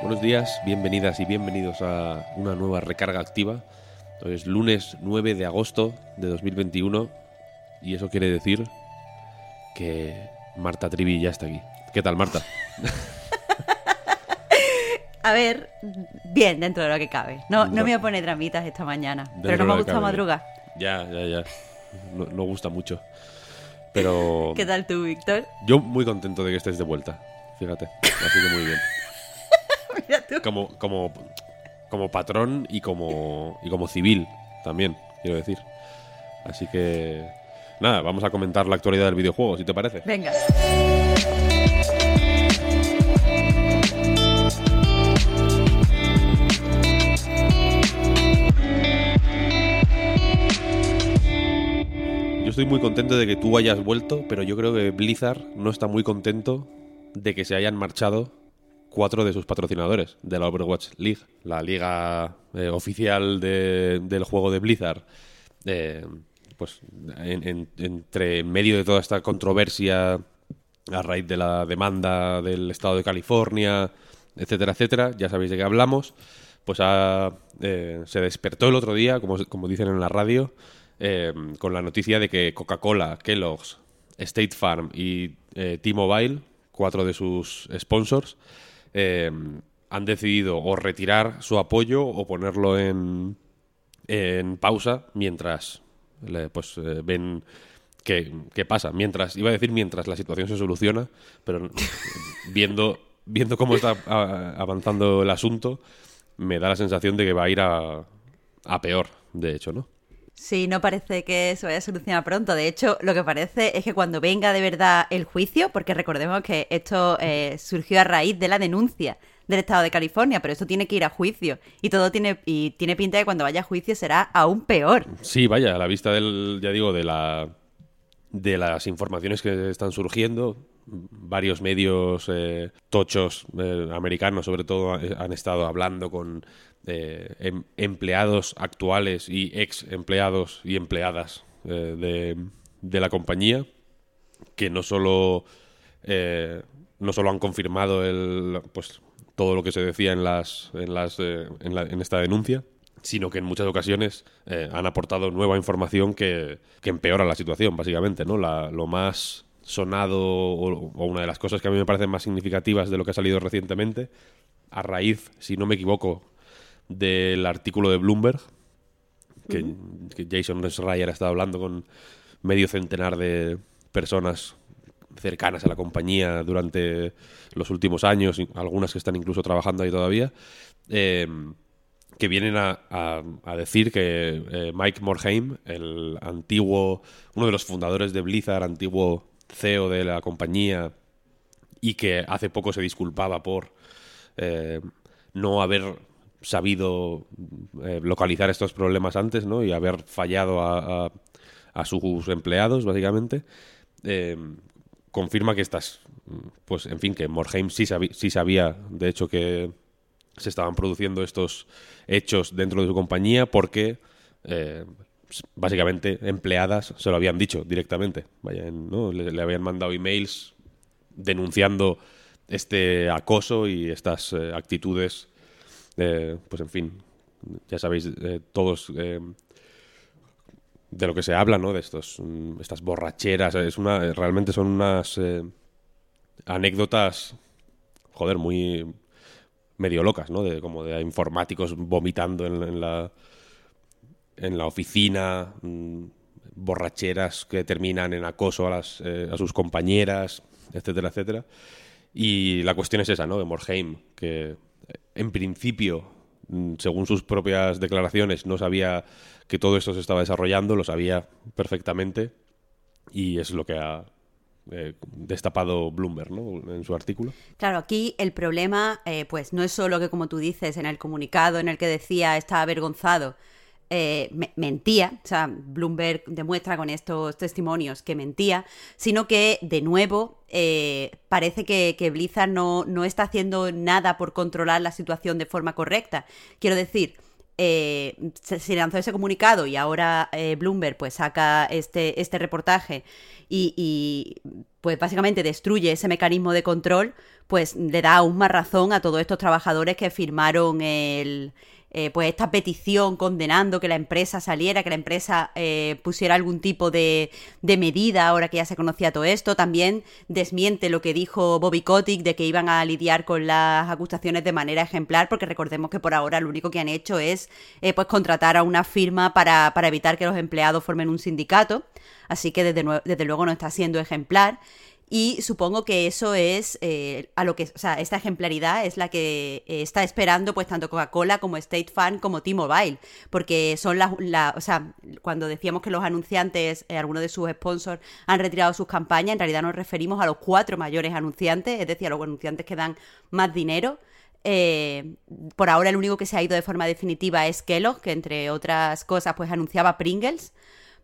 Buenos días, bienvenidas y bienvenidos a una nueva recarga activa. Hoy es lunes 9 de agosto de 2021 y eso quiere decir que Marta Trivi ya está aquí. ¿Qué tal, Marta? A ver, bien dentro de lo que cabe. No, no me voy a poner dramitas esta mañana, pero no me gusta cabe. madrugar. Ya, ya, ya. No, no gusta mucho. Pero ¿Qué tal tú, Víctor? yo muy contento de que estés de vuelta. Fíjate. Así que muy bien. Como, como, como patrón y como, y como civil también, quiero decir. Así que... Nada, vamos a comentar la actualidad del videojuego, si te parece. Venga. Yo estoy muy contento de que tú hayas vuelto, pero yo creo que Blizzard no está muy contento de que se hayan marchado cuatro de sus patrocinadores de la Overwatch League, la liga eh, oficial de- del juego de Blizzard. Eh, pues en- en- entre en medio de toda esta controversia a raíz de la demanda del estado de California, etcétera, etcétera, ya sabéis de qué hablamos, pues eh, se despertó el otro día, como, dicen en la radio, con la noticia de que Coca-Cola, Kellogg's, State Farm y T-Mobile, cuatro de sus sponsors, eh, han decidido o retirar su apoyo o ponerlo en, en pausa mientras pues eh, ven qué, qué pasa. Mientras, iba a decir mientras la situación se soluciona, pero viendo, viendo cómo está avanzando el asunto, me da la sensación de que va a ir a, a peor, de hecho, ¿no? Sí, no parece que se vaya a solucionar pronto. De hecho, lo que parece es que cuando venga de verdad el juicio, porque recordemos que esto eh, surgió a raíz de la denuncia del Estado de California, pero esto tiene que ir a juicio y todo tiene y tiene pinta de que cuando vaya a juicio será aún peor. Sí, vaya, a la vista del, ya digo, de la de las informaciones que están surgiendo, varios medios eh, tochos eh, americanos, sobre todo, eh, han estado hablando con em- empleados actuales y ex empleados y empleadas de, de la compañía, que no solo no solo han confirmado el, pues todo lo que se decía en las en las en, la- en esta denuncia sino que en muchas ocasiones han aportado nueva información que, que empeora la situación básicamente no La- lo más sonado o, o una de las cosas que a mí me parecen más significativas de lo que ha salido recientemente a raíz si no me equivoco del artículo de Bloomberg que, que Jason Schreier ha estado hablando con medio centenar de personas cercanas a la compañía durante los últimos años, algunas que están incluso trabajando ahí todavía, eh, que vienen a, a- a decir que eh, Mike Morhaime, el antiguo, uno de los fundadores de Blizzard, antiguo CEO de la compañía, y que hace poco se disculpaba por eh, no haber sabido eh, localizar estos problemas antes, ¿no? Y haber fallado a, sus empleados, básicamente. eh, confirma que estas, pues, en fin, que Morheim sí, sí sabía, de hecho, que se estaban produciendo estos hechos dentro de su compañía porque básicamente empleadas se lo habían dicho directamente. Vaya, ¿no? le, habían mandado emails denunciando este acoso y estas eh, actitudes, eh, pues en fin, ya sabéis eh, todos eh, de lo que se habla, ¿no? De estos, mm, estas borracheras, es una, realmente son unas anécdotas, joder, muy medio locas, ¿no? De, como de informáticos vomitando en la en la oficina, mm, borracheras que terminan en acoso a, las, eh, a sus compañeras, etcétera, etcétera. Y la cuestión es esa, ¿no? De Morheim, que eh, en principio mm, según sus propias declaraciones, no sabía que todo esto se estaba desarrollando, lo sabía perfectamente y es lo que ha eh, destapado Bloomberg ¿no? en su artículo. Claro, aquí el problema pues no es solo que, como tú dices, en el comunicado en el que decía estaba avergonzado, eh, mentía, o sea, Bloomberg demuestra con estos testimonios que mentía, sino que, de nuevo, parece que, Blizzard no, no, está haciendo nada por controlar la situación de forma correcta. Quiero decir, se, lanzó ese comunicado y ahora Bloomberg pues saca este, este reportaje y, pues básicamente destruye ese mecanismo de control, pues le da aún más razón a todos estos trabajadores que firmaron el, eh, pues esta petición condenando que la empresa saliera, que la empresa eh, pusiera algún tipo de, de, medida ahora que ya se conocía todo esto. También desmiente lo que dijo Bobby Kotick de que iban a lidiar con las acusaciones de manera ejemplar, porque recordemos que por ahora lo único que han hecho es eh, pues contratar a una firma para, para evitar que los empleados formen un sindicato. Así que desde, desde luego no está siendo ejemplar. Y supongo que eso es eh, a lo que, o sea, esta ejemplaridad es la que eh, está esperando pues tanto Coca-Cola como State Farm como T-Mobile, porque son las, la, o sea, cuando decíamos que los anunciantes, eh, algunos de sus sponsors han retirado sus campañas, en realidad nos referimos a los cuatro mayores anunciantes, es decir, a los anunciantes que dan más dinero. por ahora el único que se ha ido de forma definitiva es Kellogg, que entre otras cosas pues anunciaba Pringles.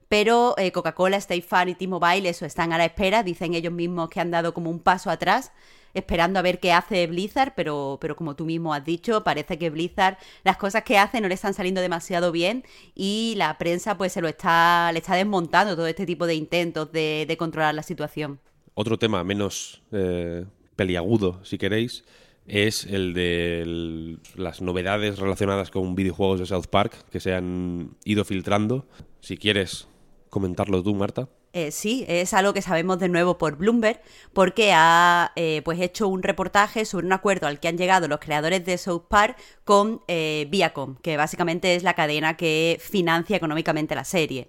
Pero eh, Coca-Cola, State Farm y T-Mobile, eso, están a la espera. Dicen ellos mismos que han dado como un paso atrás, esperando a ver qué hace Blizzard, pero, pero como tú mismo has dicho, parece que Blizzard, las cosas que hace no le están saliendo demasiado bien y la prensa pues se lo está, le está desmontando todo este tipo de intentos de, controlar la situación. Otro tema menos eh, peliagudo, si queréis, es el de las novedades relacionadas con videojuegos de South Park que se han ido filtrando. Si quieres comentarlo tú, Marta. Eh, sí, es algo que sabemos de nuevo por Bloomberg, porque ha eh, pues hecho un reportaje sobre un acuerdo al que han llegado los creadores de South Park con eh, Viacom, que básicamente es la cadena que financia económicamente la serie.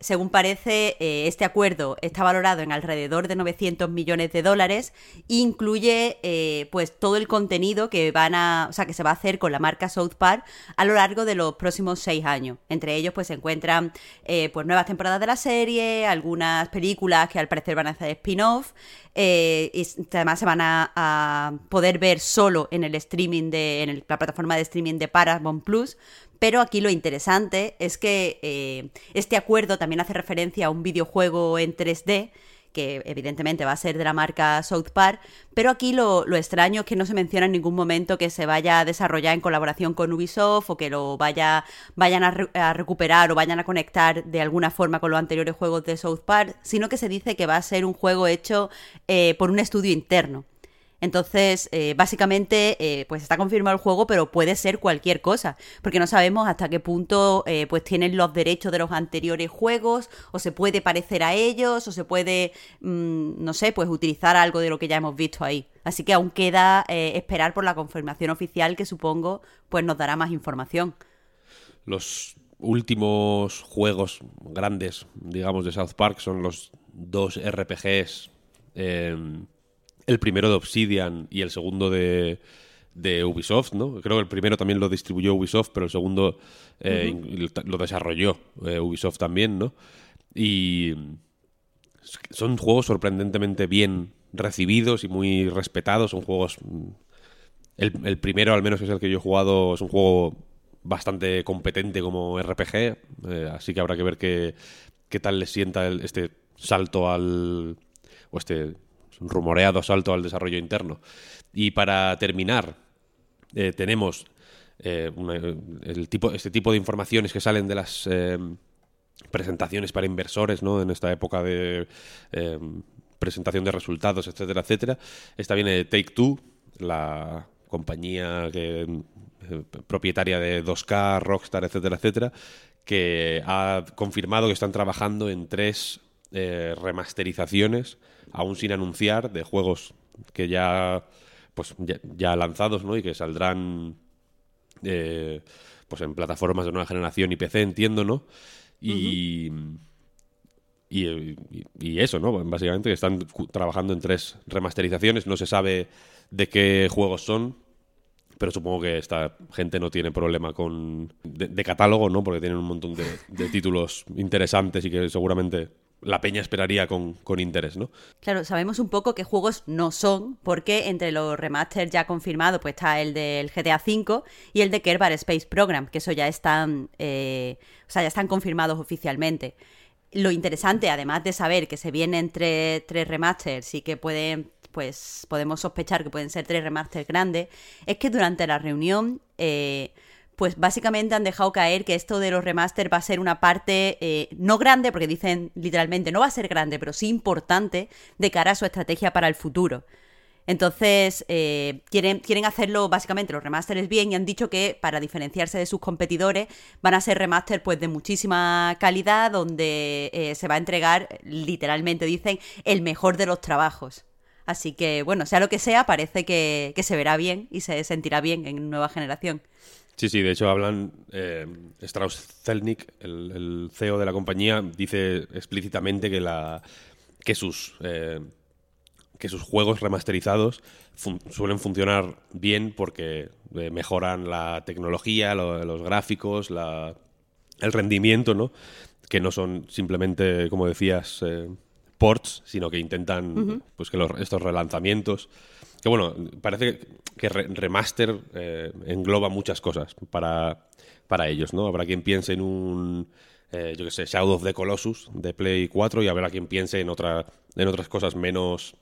Según parece, eh, este acuerdo está valorado en alrededor de 900 millones de dólares e incluye eh, pues todo el contenido que van a, o sea, que se va a hacer con la marca South Park a lo largo de los próximos seis años. Entre ellos, pues se encuentran eh, pues nuevas temporadas de la serie, algunas películas que al parecer van a hacer spin-off, y además se van a, poder ver solo en el streaming de, en la plataforma de streaming de Paramount Plus. Pero aquí lo interesante es que eh, este acuerdo también hace referencia a un videojuego en 3D que evidentemente va a ser de la marca South Park, pero aquí lo, extraño es que no se menciona en ningún momento que se vaya a desarrollar en colaboración con Ubisoft o que lo vaya, vayan a, recuperar o vayan a conectar de alguna forma con los anteriores juegos de South Park, sino que se dice que va a ser un juego hecho eh, por un estudio interno. Entonces, eh, básicamente, eh, pues está confirmado el juego, pero puede ser cualquier cosa, porque no sabemos hasta qué punto eh, pues tienen los derechos de los anteriores juegos, o se puede parecer a ellos, o se puede, mm, no sé, pues utilizar algo de lo que ya hemos visto ahí. Así que aún queda esperar por la confirmación oficial, que supongo, pues nos dará más información. Los últimos juegos grandes, digamos, de South Park son los dos RPGs el primero de Obsidian y el segundo de, Ubisoft, ¿no? Creo que el primero también lo distribuyó Ubisoft, pero el segundo eh, lo desarrolló eh, Ubisoft también, ¿no? Y son juegos sorprendentemente bien recibidos y muy respetados. Son juegos. Mm, el, primero, al menos, es el que yo he jugado. Es un juego bastante competente como RPG. Eh, así que habrá que ver qué, qué tal le sienta este salto al. o este rumoreado salto al desarrollo interno. Y para terminar, eh, tenemos eh, este tipo de informaciones que salen de las eh, presentaciones para inversores, ¿no? En esta época de presentación de resultados, etcétera, etcétera. Esta viene de Take Two, la compañía propietaria de 2K, Rockstar, etcétera, etcétera, que ha confirmado que están trabajando en tres remasterizaciones aún sin anunciar, de juegos que ya pues ya, lanzados, ¿no? Y que saldrán eh, pues en plataformas de nueva generación y PC, entiendo, ¿no? Y, y, eso, ¿no? Básicamente que están trabajando en tres remasterizaciones, no se sabe de qué juegos son. pero supongo que esta gente no tiene problema con de, catálogo, ¿no? Porque tienen un montón de, de títulos interesantes y que seguramente la peña esperaría con, interés, ¿no? Claro, sabemos un poco qué juegos no son, porque entre los remasters ya confirmados pues está el del GTA V y el de Kerber Space Program, que eso ya están, eh, o sea, ya están confirmados oficialmente. Lo interesante, además de saber que se vienen tres, tres remasters y que pueden, pues podemos sospechar que pueden ser tres remasters grandes, es que durante la reunión... Eh, pues básicamente han dejado caer que esto de los remaster va a ser una parte eh, no grande, porque dicen literalmente no va a ser grande, pero sí importante de cara a su estrategia para el futuro. Entonces, eh, quieren, quieren hacerlo básicamente los remasters bien y han dicho que para diferenciarse de sus competidores van a ser remaster pues de muchísima calidad donde eh, se va a entregar, literalmente dicen, el mejor de los trabajos. Así que, bueno, sea lo que sea, parece que, que se verá bien y se sentirá bien en nueva generación. Sí, sí, de hecho hablan, eh, Strauss Zelnick, el, CEO de la compañía, dice explícitamente que, la, que, sus, eh, que sus juegos remasterizados suelen funcionar bien porque eh, mejoran la tecnología, los gráficos, la, el rendimiento, ¿no? que no son simplemente, como decías, eh, ports, sino que intentan pues que estos relanzamientos que bueno, parece que remaster eh, engloba muchas cosas para, para ellos, ¿no? Habrá quien piense en un, eh, yo qué sé, Shadow of the Colossus de Play 4 y habrá quien piense en, otra, en otras cosas menos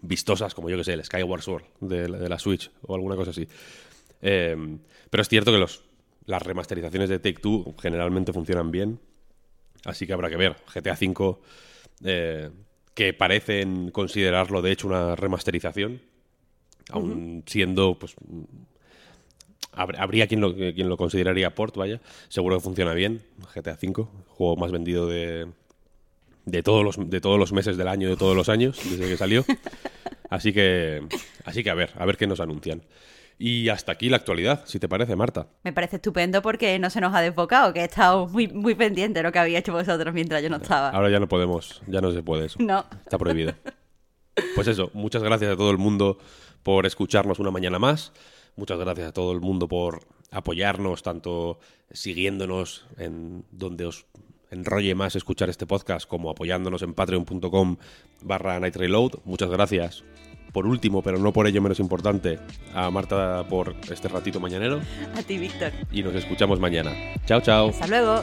vistosas, como yo que sé, el Skyward Sword de, la Switch o alguna cosa así. Eh, pero es cierto que los, las remasterizaciones de Take-Two generalmente funcionan bien, así que habrá que ver. GTA V, que parecen considerarlo de hecho una remasterización, aún siendo, pues, habría quien lo, quien lo consideraría port, vaya. Seguro que funciona bien. GTA V, juego más vendido de, de, todos los, de todos los meses del año, de todos los años, desde que salió. Así que, así que a ver, a ver qué nos anuncian. Y hasta aquí la actualidad, si te parece, Marta. Me parece estupendo porque no se nos ha desbocado, que he estado muy, muy pendiente de lo que había hecho vosotros mientras yo no estaba. Ahora ya no podemos, ya no se puede eso. No. Está prohibido. Pues eso, muchas gracias a todo el mundo por escucharnos una mañana más. Muchas gracias a todo el mundo por apoyarnos, tanto siguiéndonos en donde os enrolle más escuchar este podcast, como apoyándonos en patreon.com barra Night Reload. Muchas gracias. Por último, pero no por ello menos importante, a Marta por este ratito mañanero. A ti, Víctor. Y nos escuchamos mañana. Chao, chao. Hasta luego.